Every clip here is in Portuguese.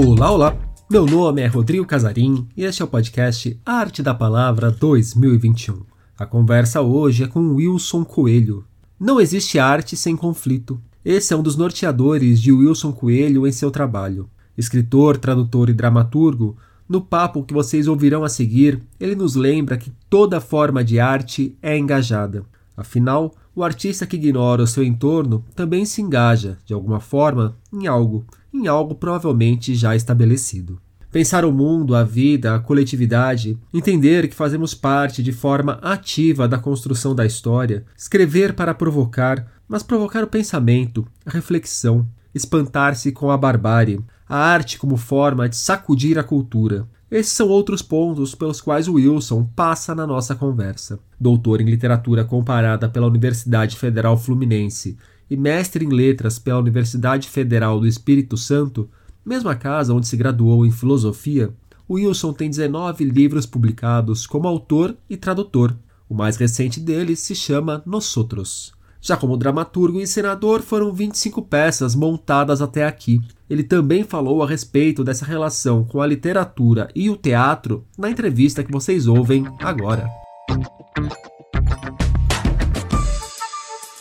Olá, olá! Meu nome é Rodrigo Casarim e este é o podcast Arte da Palavra 2021. A conversa hoje é com Wilson Coelho. Não existe arte sem conflito. Esse é um dos norteadores de Wilson Coelho em seu trabalho. Escritor, tradutor e dramaturgo, no papo que vocês ouvirão a seguir, ele nos lembra que toda forma de arte é engajada. Afinal, o artista que ignora o seu entorno também se engaja, de alguma forma, em algo, em algo provavelmente já estabelecido. Pensar o mundo, a vida, a coletividade, entender que fazemos parte de forma ativa da construção da história, escrever para provocar, mas provocar o pensamento, a reflexão, espantar-se com a barbárie, a arte como forma de sacudir a cultura. Esses são outros pontos pelos quais Wilson passa na nossa conversa. Doutor em literatura comparada pela Universidade Federal Fluminense e mestre em letras pela Universidade Federal do Espírito Santo, mesma casa onde se graduou em filosofia, Wilson tem 19 livros publicados como autor e tradutor. O mais recente deles se chama Nosotros. Já como dramaturgo e encenador, foram 25 peças montadas até aqui. Ele também falou a respeito dessa relação com a literatura e o teatro na entrevista que vocês ouvem agora.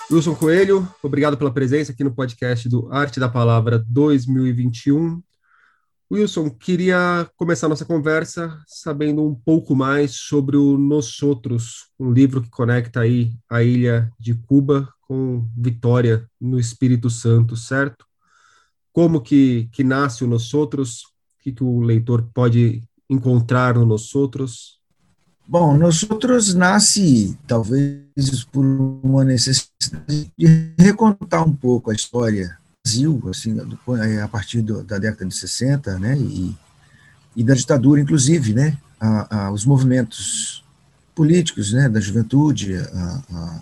Wilson Coelho, obrigado pela presença aqui no podcast do Arte da Palavra 2021. Wilson, queria começar nossa conversa sabendo um pouco mais sobre o Nós Outros, um livro que conecta aí a ilha de Cuba com Vitória no Espírito Santo, certo? Como que, que nasce o Nós Outros? O que, que o leitor pode encontrar no Nós Outros? Bom, Nós Outros nasce talvez por uma necessidade de recontar um pouco a história Brasil, assim, é, a partir do, da década de 60, né, e, e da ditadura, inclusive, né, a, a, os movimentos políticos, né, da juventude, a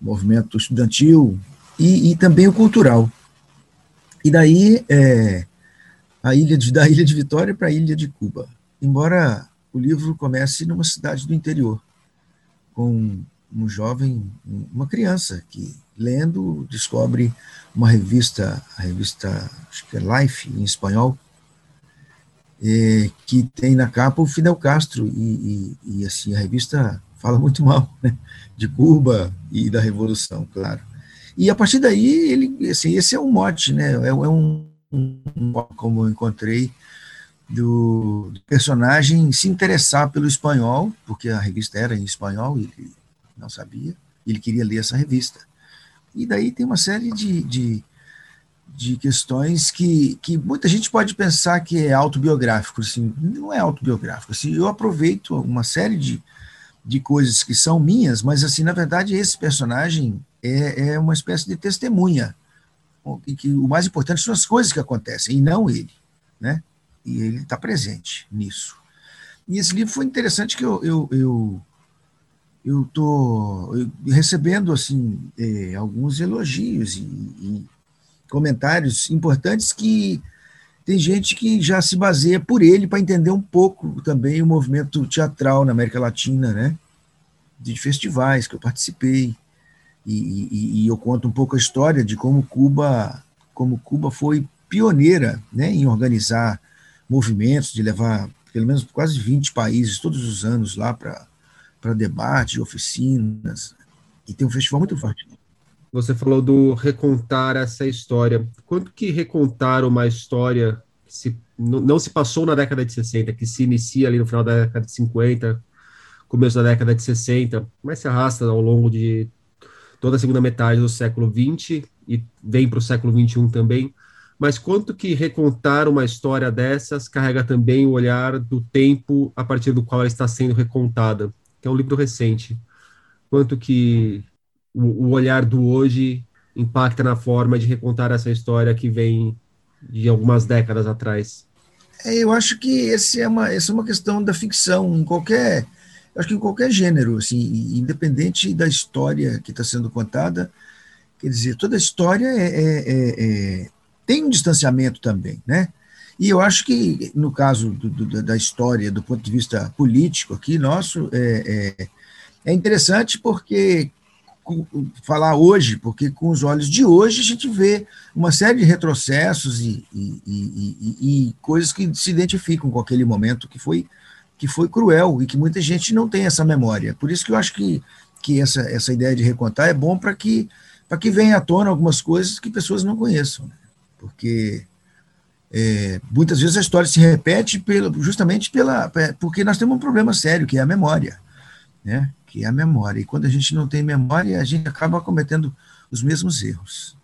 movimento estudantil e, e, também o cultural. E daí é, a ilha de, da ilha de Vitória para a ilha de Cuba. Embora o livro comece numa cidade do interior, com um jovem, uma criança que lendo descobre uma revista, a revista acho que é Life em espanhol, que tem na capa o Fidel Castro e, e, e, assim a revista fala muito mal né, de Cuba e da revolução, claro. E a partir daí ele, assim, esse é um mote, né? É, é um como eu encontrei do, personagem se interessar pelo espanhol, porque a revista era em espanhol ele não sabia, ele queria ler essa revista. E daí tem uma série de, de, de questões que, que muita gente pode pensar que é autobiográfico, assim, não é autobiográfico. Assim, eu aproveito uma série de, de coisas que são minhas, mas assim, na verdade, esse personagem é, é uma espécie de testemunha. E que o mais importante são as coisas que acontecem, e não ele. Né? E ele está presente nisso. E esse livro foi interessante que eu, eu, eu eu estou recebendo assim é, alguns elogios e, e, comentários importantes que tem gente que já se baseia por ele para entender um pouco também o movimento teatral na América Latina, né? De festivais que eu participei e, e, e eu conto um pouco a história de como Cuba, como Cuba foi pioneira, né, em organizar movimentos, de levar pelo menos quase 20 países todos os anos lá para debate, oficinas, e tem um festival muito forte. Você falou do recontar essa história. Quanto que recontar uma história que se, não se passou na década de 60, que se inicia ali no final da década de 50, começo da década de 60, mas se arrasta ao longo de toda a segunda metade do século 20 e vem para o século 21 também. Mas quanto que recontar uma história dessas carrega também o olhar do tempo a partir do qual ela está sendo recontada? que é um livro recente. Quanto que o, o olhar do hoje impacta na forma de recontar essa história que vem de algumas décadas atrás? É, eu acho que esse é uma, essa é uma questão da ficção, em qualquer, acho que em qualquer gênero, assim, independente da história que está sendo contada, quer dizer, toda história é, é, é, é, tem um distanciamento também, né? E eu acho que, no caso do, do, da história, do ponto de vista político aqui nosso, é, é, é interessante porque falar hoje, porque com os olhos de hoje a gente vê uma série de retrocessos e, e, e, e, coisas que se identificam com aquele momento que foi, que foi cruel e que muita gente não tem essa memória. Por isso que eu acho que, que essa, essa ideia de recontar é bom para que, que venha à tona algumas coisas que pessoas não conheçam. Né? Porque é, muitas vezes a história se repete justamente pela, porque nós temos um problema sério, que é a memória. Né? que é a memória. E quando a gente não tem memória, a gente acaba cometendo os mesmos erros.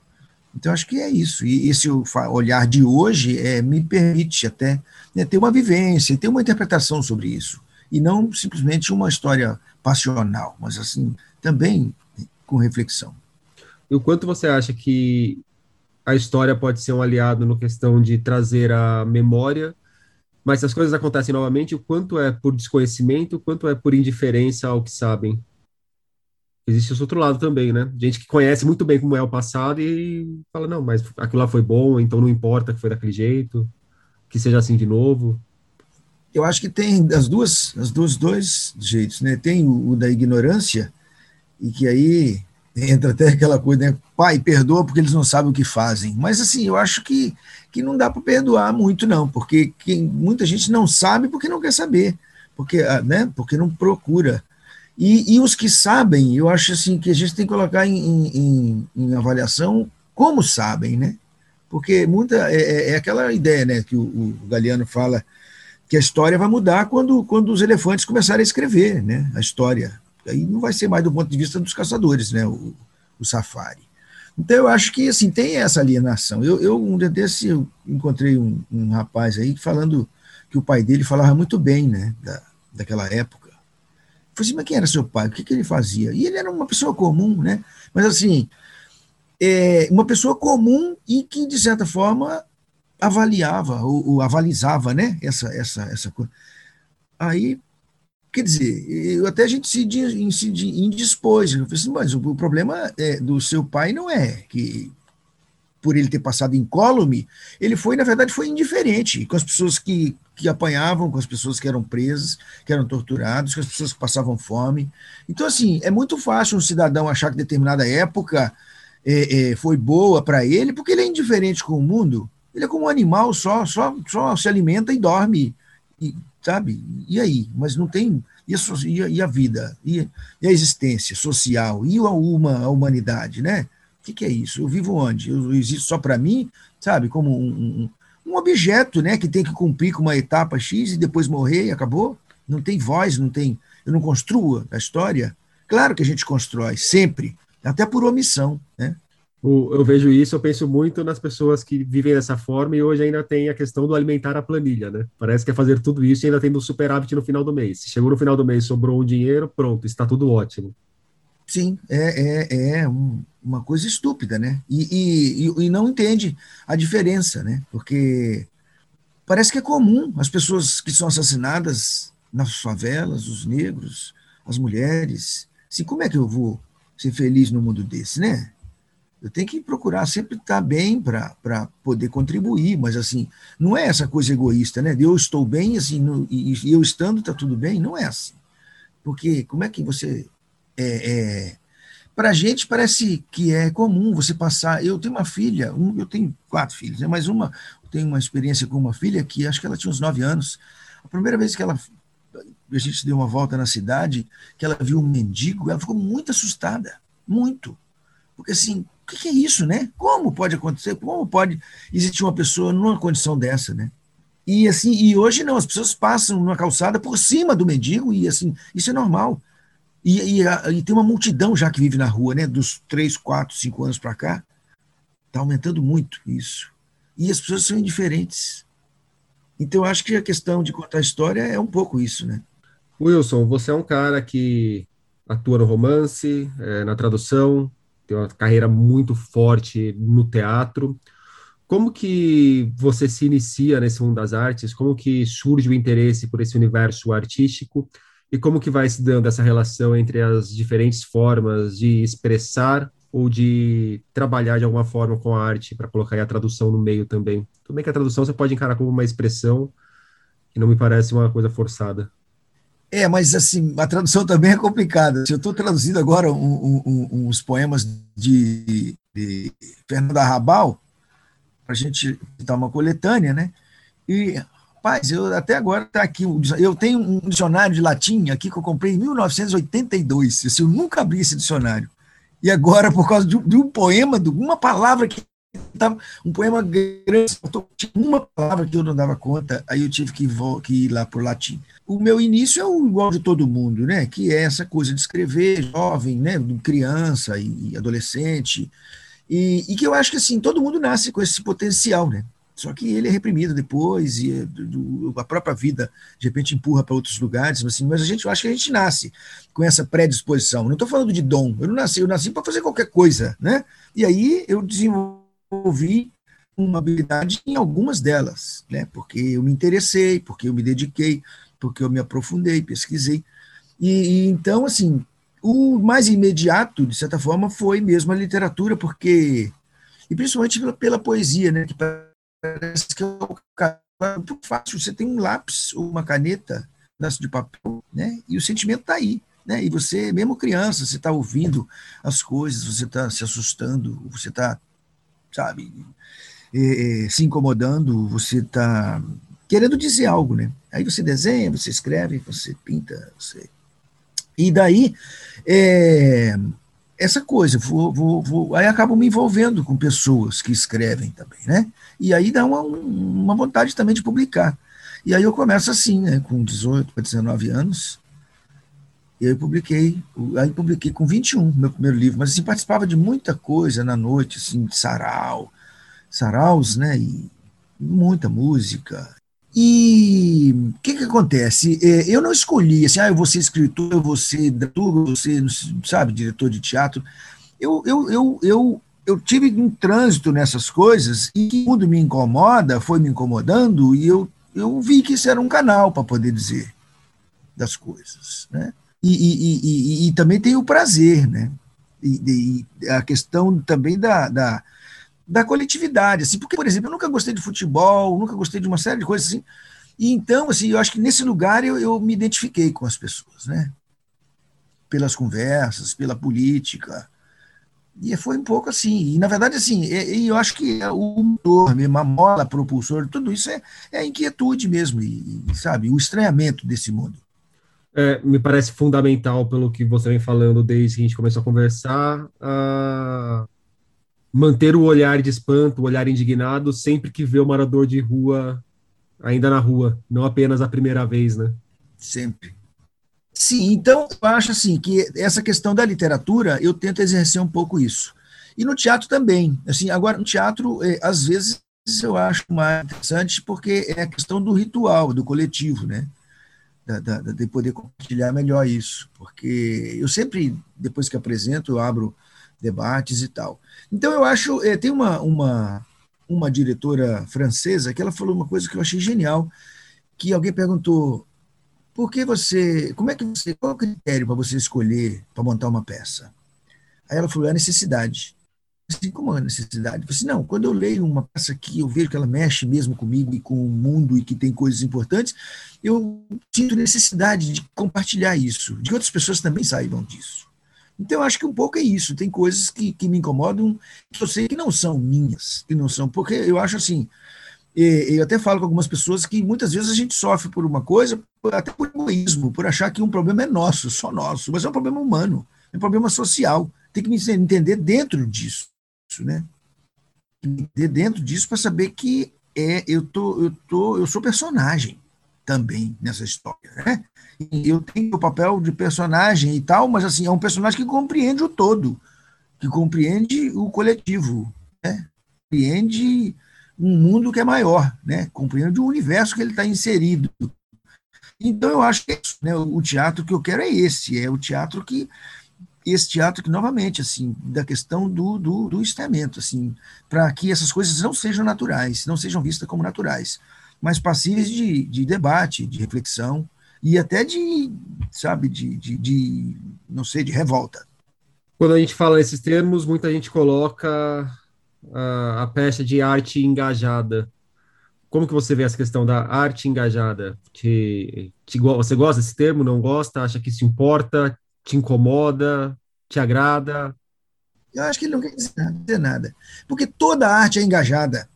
Então, acho que é isso. E esse olhar de hoje é, me permite até né, ter uma vivência, ter uma interpretação sobre isso. E não simplesmente uma história passional, mas assim, também com reflexão. E o quanto você acha que a história pode ser um aliado no questão de trazer a memória mas se as coisas acontecem novamente, o quanto é por desconhecimento, o quanto é por indiferença ao que sabem. Existe esse outro lado também, né? Gente que conhece muito bem como é o passado e fala, não, mas aquilo lá foi bom, então não importa que foi daquele jeito, que seja assim de novo. Eu acho que tem as duas, as duas dois jeitos, né? Tem o, o da ignorância e que aí entra até aquela coisa, né? Pai, perdoa porque eles não sabem o que fazem. Mas assim, eu acho que que não dá para perdoar muito, não, porque quem, muita gente não sabe porque não quer saber, porque, ah, né, porque não procura. E, e os que sabem, eu acho assim que a gente tem que colocar em, em, em avaliação como sabem, né? Porque muita é, é, é aquela ideia, né, que o, o Galeano fala que a história vai mudar quando, quando os elefantes começarem a escrever, né, a história. Aí não vai ser mais do ponto de vista dos caçadores, né, o, o safari. Então, eu acho que assim, tem essa alienação. Eu, eu um dia desse, eu encontrei um, um, rapaz aí falando que o pai dele falava muito bem né, da, daquela época. Eu falei assim, mas quem era seu pai? O que, que ele fazia? E ele era uma pessoa comum, né? Mas assim, é, uma pessoa comum e que, de certa forma, avaliava, ou, ou avalizava, né? Essa, essa, essa coisa. Aí Quer dizer, até a gente se, se indispôs. Eu falei assim, mas o problema é, do seu pai não é que, por ele ter passado incólume, ele foi, na verdade, foi indiferente com as pessoas que, que apanhavam, com as pessoas que eram presas, que eram torturadas, com as pessoas que passavam fome. Então, assim, é muito fácil um cidadão achar que determinada época é, é, foi boa para ele, porque ele é indiferente com o mundo. Ele é como um animal, só, só, só se alimenta e dorme. E, sabe? E aí? Mas não tem. E a, e a vida? E, e, a existência social? E a, uma, a humanidade, né? O que, que, é isso? Eu vivo onde? Eu, eu existo só para mim, sabe? Como um, um, um, objeto, né? Que tem que cumprir com uma etapa X e depois morrer e acabou? Não tem voz, não tem. Eu não construo a história. Claro que a gente constrói, sempre, até por omissão, né? Eu vejo isso, eu penso muito nas pessoas que vivem dessa forma e hoje ainda tem a questão do alimentar a planilha, né? Parece que é fazer tudo isso e ainda tendo superávit no final do mês. Se chegou no final do mês, sobrou o dinheiro, pronto, está tudo ótimo. Sim, é, é, é um, uma coisa estúpida, né? E, e, e não entende a diferença, né? Porque parece que é comum as pessoas que são assassinadas nas favelas, os negros, as mulheres. Assim, como é que eu vou ser feliz no mundo desse, né? Eu tenho que procurar sempre estar bem para poder contribuir, mas assim, não é essa coisa egoísta, né? Eu estou bem, assim, no, e, e, eu estando está tudo bem, não é assim. Porque como é que você. É, é, para a gente parece que é comum você passar. Eu tenho uma filha, um, eu tenho quatro filhos, né? mas uma, eu tenho uma experiência com uma filha que acho que ela tinha uns nove anos. A primeira vez que ela a gente deu uma volta na cidade, que ela viu um mendigo, ela ficou muito assustada, muito. Porque assim, o que, é isso, né? Como pode acontecer? Como pode existir uma pessoa numa condição dessa, né? E assim, e hoje não, as pessoas passam numa calçada por cima do mendigo e assim, isso é normal. E, e, e tem uma multidão já que vive na rua, né? Dos três, quatro, cinco anos para cá, está aumentando muito isso. E as pessoas são indiferentes. Então, eu acho que a questão de contar história é um pouco isso, né? Wilson, você é um cara que atua no romance, é, na tradução, tem uma carreira muito forte no teatro. Como que você se inicia nesse mundo das artes? Como que surge o interesse por esse universo artístico? E como que vai se dando essa relação entre as diferentes formas de expressar ou de trabalhar de alguma forma com a arte para colocar a tradução no meio também? Tudo bem que a tradução você pode encarar como uma expressão que não me parece uma coisa forçada. É, mas assim, a tradução também é complicada. Eu estou traduzindo agora um, um, uns poemas de, de Fernando Arrabal, para a gente dar uma coletânea, né? E, rapaz, eu até agora está aqui. Eu tenho um dicionário de latim aqui que eu comprei em 1982. Assim, eu nunca abri esse dicionário. E agora, por causa de, de um poema, de uma palavra que estava. Um poema grande, uma palavra que eu não dava conta, aí eu tive que, que ir lá para o latim. O meu início é o igual de todo mundo, né? Que é essa coisa de escrever, jovem, né? Criança e adolescente. E, e, que eu acho que assim todo mundo nasce com esse potencial, né? Só que ele é reprimido depois e é do, a própria vida de repente empurra para outros lugares, assim, mas a gente eu acho que a gente nasce com essa predisposição. Não estou falando de dom, eu não nasci, eu nasci para fazer qualquer coisa, né? E aí eu desenvolvi uma habilidade em algumas delas, né? Porque eu me interessei, porque eu me dediquei, porque eu me aprofundei, pesquisei. E, e então assim, o mais imediato, de certa forma, foi mesmo a literatura, porque e principalmente pela, pela poesia, né? Que parece que é muito fácil. Você tem um lápis ou uma caneta, pedaço de papel, né? E o sentimento está aí. Né? E você, mesmo criança, você está ouvindo as coisas, você está se assustando, você está, sabe, é, se incomodando, você está querendo dizer algo, né? Aí você desenha, você escreve, você pinta, você... E daí, é, essa coisa, vou, vou, vou, aí acabo me envolvendo com pessoas que escrevem também, né? E aí dá uma, uma vontade também de publicar. E aí eu começo assim, né, com 18 para 19 anos, e aí publiquei, aí publiquei com 21, meu primeiro livro, mas assim, participava de muita coisa na noite, assim, de sarau, saraus, né, e muita música. E o que que acontece? É, eu não escolhi, assim, ah, eu vou ser escritor, eu vou ser dramaturgo, ser, sabe, diretor de teatro. Eu, eu, eu, eu eu tive um trânsito nessas coisas e quando me incomoda, foi me incomodando e eu, eu vi que isso era um canal para poder dizer das coisas, né? E, e, e, e, também tem o prazer, né? E, a questão também da, da, da, coletividade, assim, porque, por exemplo, eu nunca gostei de futebol, nunca gostei de uma série de coisas assim, e então, assim, eu acho que nesse lugar eu, eu me identifiquei com as pessoas, né? Pelas conversas, pela política, e foi um pouco assim. E, na verdade, assim, e, eu acho que o motor, a mola, propulsor, tudo isso é, é a inquietude mesmo, e, sabe, o estranhamento desse mundo. É, me parece fundamental, pelo que você vem falando desde que a gente começou a conversar, a manter o olhar de espanto, o olhar indignado, sempre que vê o morador de rua ainda na rua, não apenas a primeira vez, né? Sempre. Sim, então eu acho assim que essa questão da literatura eu tento exercer um pouco isso. E no teatro também. Assim, agora no teatro, é, às vezes eu acho mais interessante porque é a questão do ritual, do coletivo, né? Da, da, de poder compartilhar melhor isso, porque eu sempre, depois que apresento, eu abro debates e tal. Então eu acho, é, tem uma, uma, uma diretora francesa que ela falou uma coisa que eu achei genial, que alguém perguntou, por que você, como é que você, qual é o critério para você escolher para montar uma peça? Aí ela falou, é a necessidade. Assim, como é a necessidade? Falei assim, não, quando eu leio uma peça que eu vejo que ela mexe mesmo comigo e com o mundo e que tem coisas importantes, eu sinto necessidade de compartilhar isso, de que outras pessoas também saibam disso. Então, eu acho que um pouco é isso. Tem coisas que, que me incomodam, que eu sei que não são minhas, que não são, porque eu acho assim, eu até falo com algumas pessoas que muitas vezes a gente sofre por uma coisa, até por egoísmo, por achar que um problema é nosso, só nosso, mas é um problema humano, é um problema social. Tem que me entender dentro disso, né? Entender dentro disso para saber que é, eu, tô, eu, tô, eu sou personagem também nessa história, né? Eu tenho o papel de personagem e tal, mas assim, é um personagem que compreende o todo, que compreende o coletivo, né? Compreende um mundo que é maior, né? compreende o universo que ele está inserido. Então, eu acho que é isso, né? o teatro que eu quero é esse, é o teatro que esse teatro que novamente assim da questão do do, do estamento assim para que essas coisas não sejam naturais não sejam vistas como naturais mas passíveis de, de debate de reflexão e até de sabe de, de, de não sei de revolta quando a gente fala nesses termos muita gente coloca a, a peça de arte engajada. como que você vê essa questão da arte engajada? Te, te, você gosta desse termo, não gosta? Acha que isso importa? Te incomoda? Te agrada? Eu acho que ele não quer dizer nada. Porque toda arte é engajada.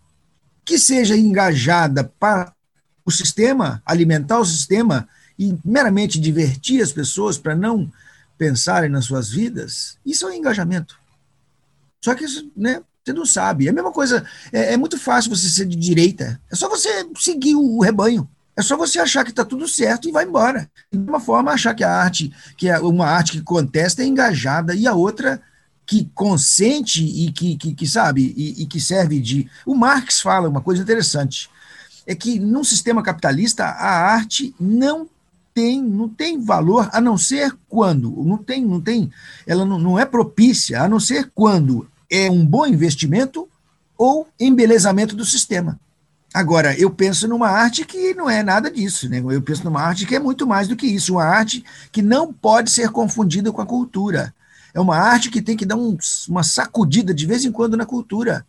Que seja engajada para o sistema, alimentar o sistema e meramente divertir as pessoas para não pensarem nas suas vidas, isso é um engajamento. Só que isso, né, você não sabe. É a mesma coisa. É, é, muito fácil você ser de direita. É só você seguir o, rebanho. É só você achar que está tudo certo e vai embora. De uma forma, achar que a arte, que é uma arte que contesta é engajada e a outra que consente e que, que, que sabe, e, e, que serve de. O Marx fala uma coisa interessante: é que num sistema capitalista a arte não tem, não tem valor a não ser quando, não tem, não tem, ela não, não é propícia a não ser quando é um bom investimento ou embelezamento do sistema. Agora, eu penso numa arte que não é nada disso, né? Eu penso numa arte que é muito mais do que isso, uma arte que não pode ser confundida com a cultura. É uma arte que tem que dar um, uma sacudida de vez em quando na cultura,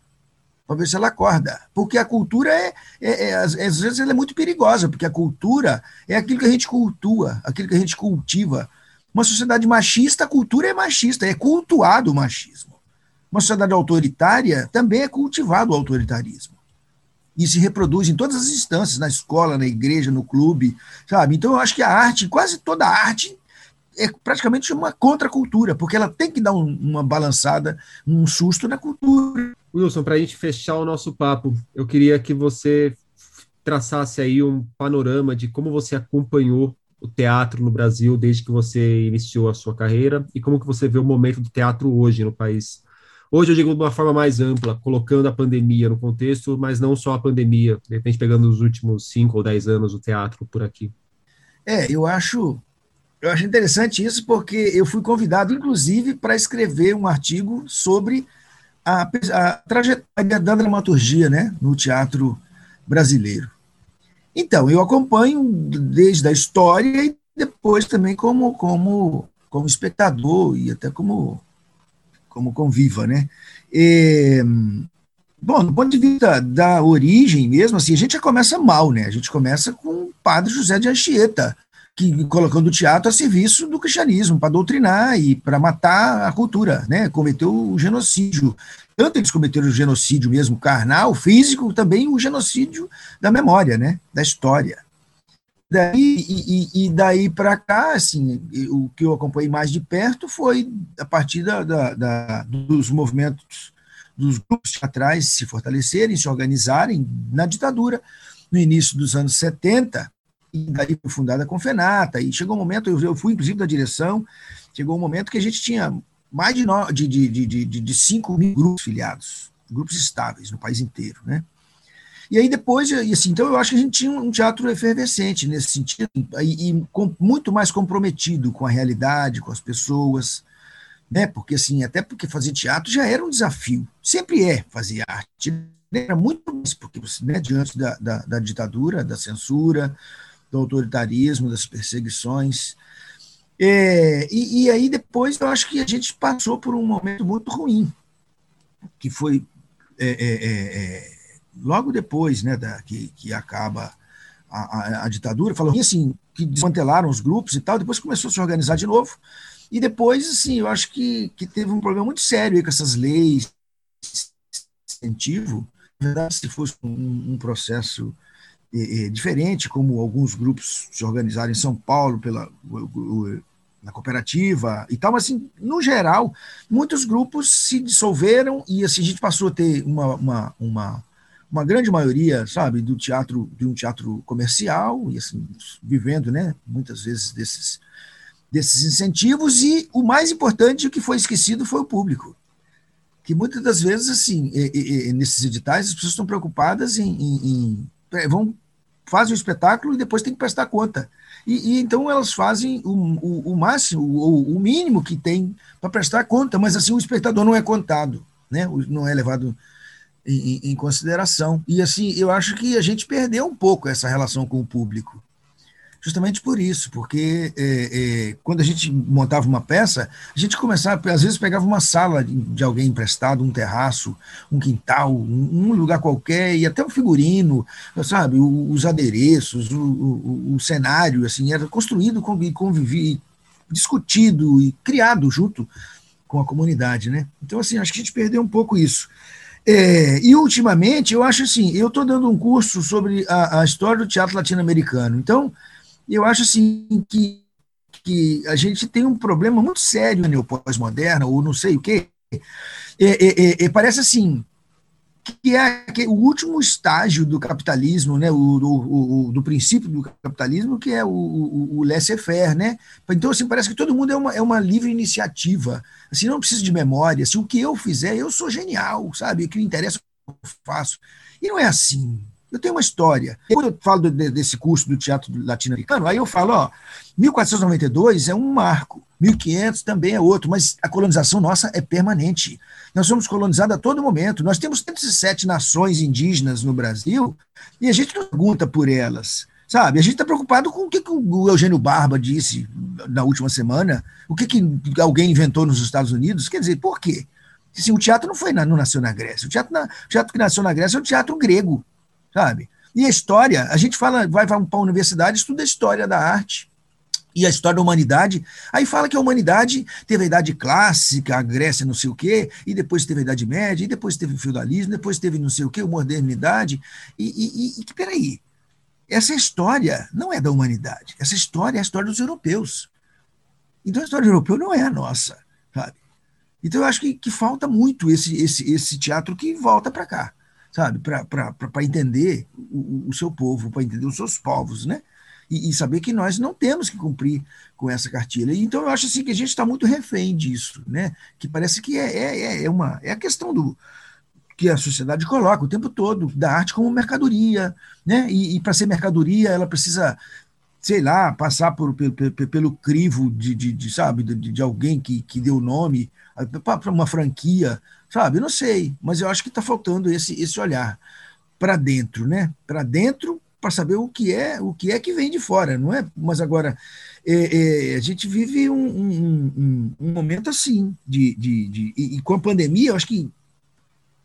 para ver se ela acorda. Porque a cultura é, é, é, às vezes, ela é muito perigosa, porque a cultura é aquilo que a gente cultua, aquilo que a gente cultiva. Uma sociedade machista, a cultura é machista, é cultuado o machismo. Uma sociedade autoritária também é cultivado o autoritarismo. E se reproduz em todas as instâncias, na escola, na igreja, no clube, sabe? Então eu acho que a arte, quase toda a arte, é praticamente uma contracultura, porque ela tem que dar um, uma balançada, um susto na cultura. Wilson, para a gente fechar o nosso papo, eu queria que você traçasse aí um panorama de como você acompanhou o teatro no Brasil desde que você iniciou a sua carreira e como que você vê o momento do teatro hoje no país. Hoje eu digo de uma forma mais ampla, colocando a pandemia no contexto, mas não só a pandemia, de repente pegando os últimos cinco ou dez anos do teatro por aqui. É, eu acho, eu acho interessante isso porque eu fui convidado, inclusive, para escrever um artigo sobre a, a trajetória da dramaturgia né, no teatro brasileiro. Então, eu acompanho desde a história e depois também como, como, como espectador e até como como conviva, né? E, bom, do ponto de vista da origem mesmo, assim, a gente já começa mal, né? A gente começa com o padre José de Anchieta, que colocando o teatro a serviço do cristianismo, para doutrinar e para matar a cultura, né? Cometeu o genocídio. Tanto eles cometeram o genocídio mesmo carnal, físico, também o genocídio da memória, né? Da história. Daí, e, e daí para cá, assim, o que eu acompanhei mais de perto foi a partir da, da, da, dos movimentos dos grupos teatrais se fortalecerem, se organizarem na ditadura, no início dos anos 70, e daí foi fundada a Confenata, e chegou um momento, eu, fui inclusive da direção, chegou um momento que a gente tinha mais de, no, de, de, de, de, de 5 mil grupos filiados, grupos estáveis no país inteiro, né? E aí depois, e assim, então eu acho que a gente tinha um teatro efervescente nesse sentido, e, e com, muito mais comprometido com a realidade, com as pessoas, né? Porque assim, até porque fazer teatro já era um desafio, sempre é fazer arte, era muito mais, porque né, diante da, da, da ditadura, da censura, do autoritarismo, das perseguições. É, e, e, aí depois eu acho que a gente passou por um momento muito ruim, que foi é, é, é, é logo depois né, da, que, que acaba a, a, a ditadura, falou assim, que desmantelaram os grupos e tal, depois começou a se organizar de novo, e depois, assim, eu acho que, que teve um problema muito sério com essas leis incentivo, verdade, se fosse um, um processo é, é, diferente, como alguns grupos se organizaram em São Paulo pela o, o, na cooperativa e tal, mas assim, no geral, muitos grupos se dissolveram e assim, a gente passou a ter uma, uma, uma uma grande maioria, sabe, do teatro, de um teatro comercial, e assim, vivendo, né, muitas vezes desses, desses incentivos, e o mais importante, o que foi esquecido foi o público. Que muitas das vezes, assim, é, é, nesses editais, as pessoas estão preocupadas em, em, em é, vão fazem o espetáculo e depois tem que prestar conta. E, e então elas fazem o, o, o máximo, o, o, mínimo que tem para prestar conta, mas assim o espectador não é contado, né? não é levado em, em, consideração. E assim, eu acho que a gente perdeu um pouco essa relação com o público. Justamente por isso, porque é, é, quando a gente montava uma peça, a gente começava, às vezes pegava uma sala de alguém emprestado, um terraço, um quintal, um, um lugar qualquer, e até um figurino, sabe, os adereços, o, o, o cenário, assim, era construído, convivi, discutido e criado junto com a comunidade, né? Então, assim, acho que a gente perdeu um pouco isso. É, e ultimamente, eu acho assim, eu estou dando um curso sobre a, a história do teatro latino-americano. Então, eu acho assim que, que a gente tem um problema muito sério no pós-moderna, ou não sei o quê. É, é, é, parece assim, que é, o último estágio do capitalismo, né, o, o, o do princípio do capitalismo, que é o, o, laissez-faire, né? Então, assim, parece que todo mundo é uma, é uma livre iniciativa, assim, não precisa de memória, assim, o que eu fizer, eu sou genial, sabe? O que me interessa, eu faço. E não é assim, eu tenho uma história. Quando eu falo desse curso do teatro latino-americano, aí eu falo, ó, 1492 é um marco, 1500 também é outro, mas a colonização nossa é permanente. Nós somos colonizados a todo momento. Nós temos 107 nações indígenas no Brasil e a gente não pergunta por elas. Sabe, a gente está preocupado com o que, que o Eugênio Barba disse na última semana, o que, que alguém inventou nos Estados Unidos. Quer dizer, por quê? Assim, o teatro não foi na, não nasceu na Grécia. O teatro, na, o teatro que nasceu na Grécia é o teatro grego sabe? E a história, a gente fala, vai para a universidade, estuda a história da arte e a história da humanidade. Aí fala que a humanidade teve a idade clássica, a Grécia não sei o quê, e depois teve a Idade Média, e depois teve o feudalismo, depois teve não sei o quê, a modernidade. E, e, e peraí, essa história não é da humanidade, essa história é a história dos europeus. Então a história europeu não é a nossa, sabe? Então eu acho que, que falta muito esse, esse, esse teatro que volta para cá sabe, para entender o, o, seu povo, para entender os seus povos, né? E, e, saber que nós não temos que cumprir com essa cartilha. Então, eu acho assim que a gente está muito refém disso, né? Que parece que é, é, é, uma, é a questão do que a sociedade coloca o tempo todo, da arte como mercadoria, né? E, e para ser mercadoria, ela precisa sei lá, passar por, pelo, pelo crivo de, de, de sabe, de, de, alguém que, que deu nome para uma franquia, sabe? Não sei, mas eu acho que está faltando esse, esse olhar para dentro, né? Para dentro, para saber o que é o que é que vem de fora, não é? Mas agora é, é, a gente vive um, um, um, um momento assim de, de, de e, e, com a pandemia, eu acho que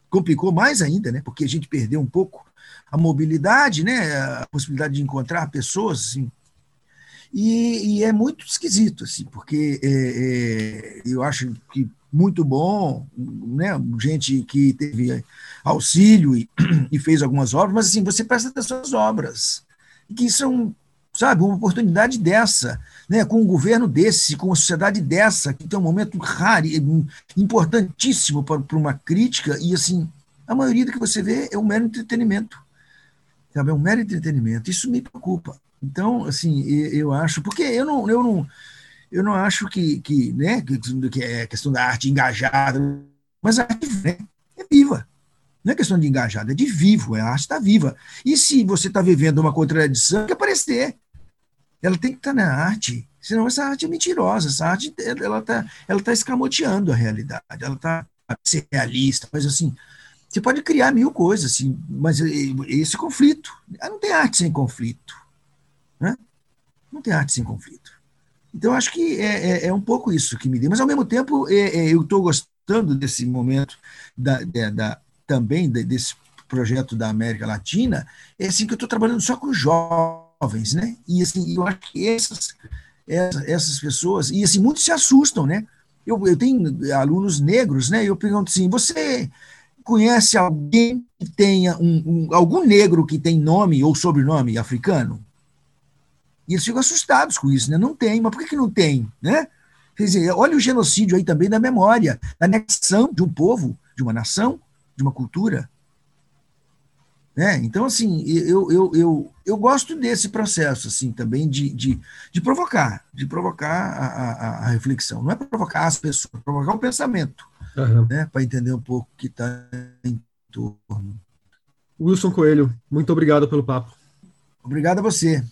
complicou mais ainda, né? Porque a gente perdeu um pouco a mobilidade, né? A possibilidade de encontrar pessoas assim, e, e, é muito esquisito, assim, porque é, é, eu acho que muito bom, né? gente que teve auxílio e, e, fez algumas obras, mas assim, você presta atenção às obras, que são, sabe, uma oportunidade dessa, né? com um governo desse, com uma sociedade dessa, que tem um momento raro, importantíssimo para, para uma crítica, e assim, a maioria do que você vê é um mero entretenimento, sabe? é um mero entretenimento, isso me preocupa. Então, assim, eu acho, porque eu não, eu não, eu não acho que, que, né, que, é questão da arte engajada, mas a arte né, é viva. Não é questão de engajada, é de vivo, a arte está viva. E se você está vivendo uma contradição, tem que aparecer. Ela tem que estar tá na arte, senão essa arte é mentirosa, essa arte ela está ela tá escamoteando a realidade, ela está ser realista, mas assim, você pode criar mil coisas, assim, mas esse conflito, não tem arte sem conflito. Né? Não tem arte sem conflito. Então, acho que é, é, é, um pouco isso que me deu. Mas, ao mesmo tempo, é, é eu estou gostando desse momento da, da, também desse projeto da América Latina, é assim que eu estou trabalhando só com jovens, né? E assim, eu acho que essas, essas pessoas, e assim, muitos se assustam, né? Eu, eu tenho alunos negros, né? Eu pergunto assim: você conhece alguém que tenha um, um, algum negro que tem nome ou sobrenome africano? E eles ficam assustados com isso, né? Não tem, mas por que, que não tem? Né? Quer dizer, olha o genocídio aí também da memória, da anexação de um povo, de uma nação, de uma cultura. Né? Então, assim, eu, eu, eu, eu gosto desse processo, assim, também de, de, de provocar, de provocar a, a, a reflexão. Não é provocar as pessoas, é provocar o pensamento, uhum. né? para entender um pouco o que está em torno. Wilson Coelho, muito obrigado pelo papo. Obrigado a você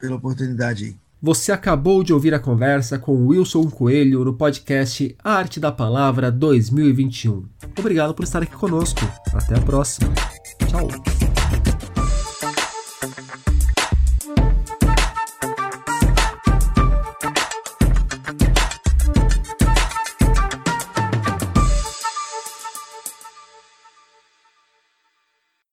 pela oportunidade. Você acabou de ouvir a conversa com Wilson Coelho no podcast Arte da Palavra 2021. Obrigado por estar aqui conosco. Até a próxima. Tchau.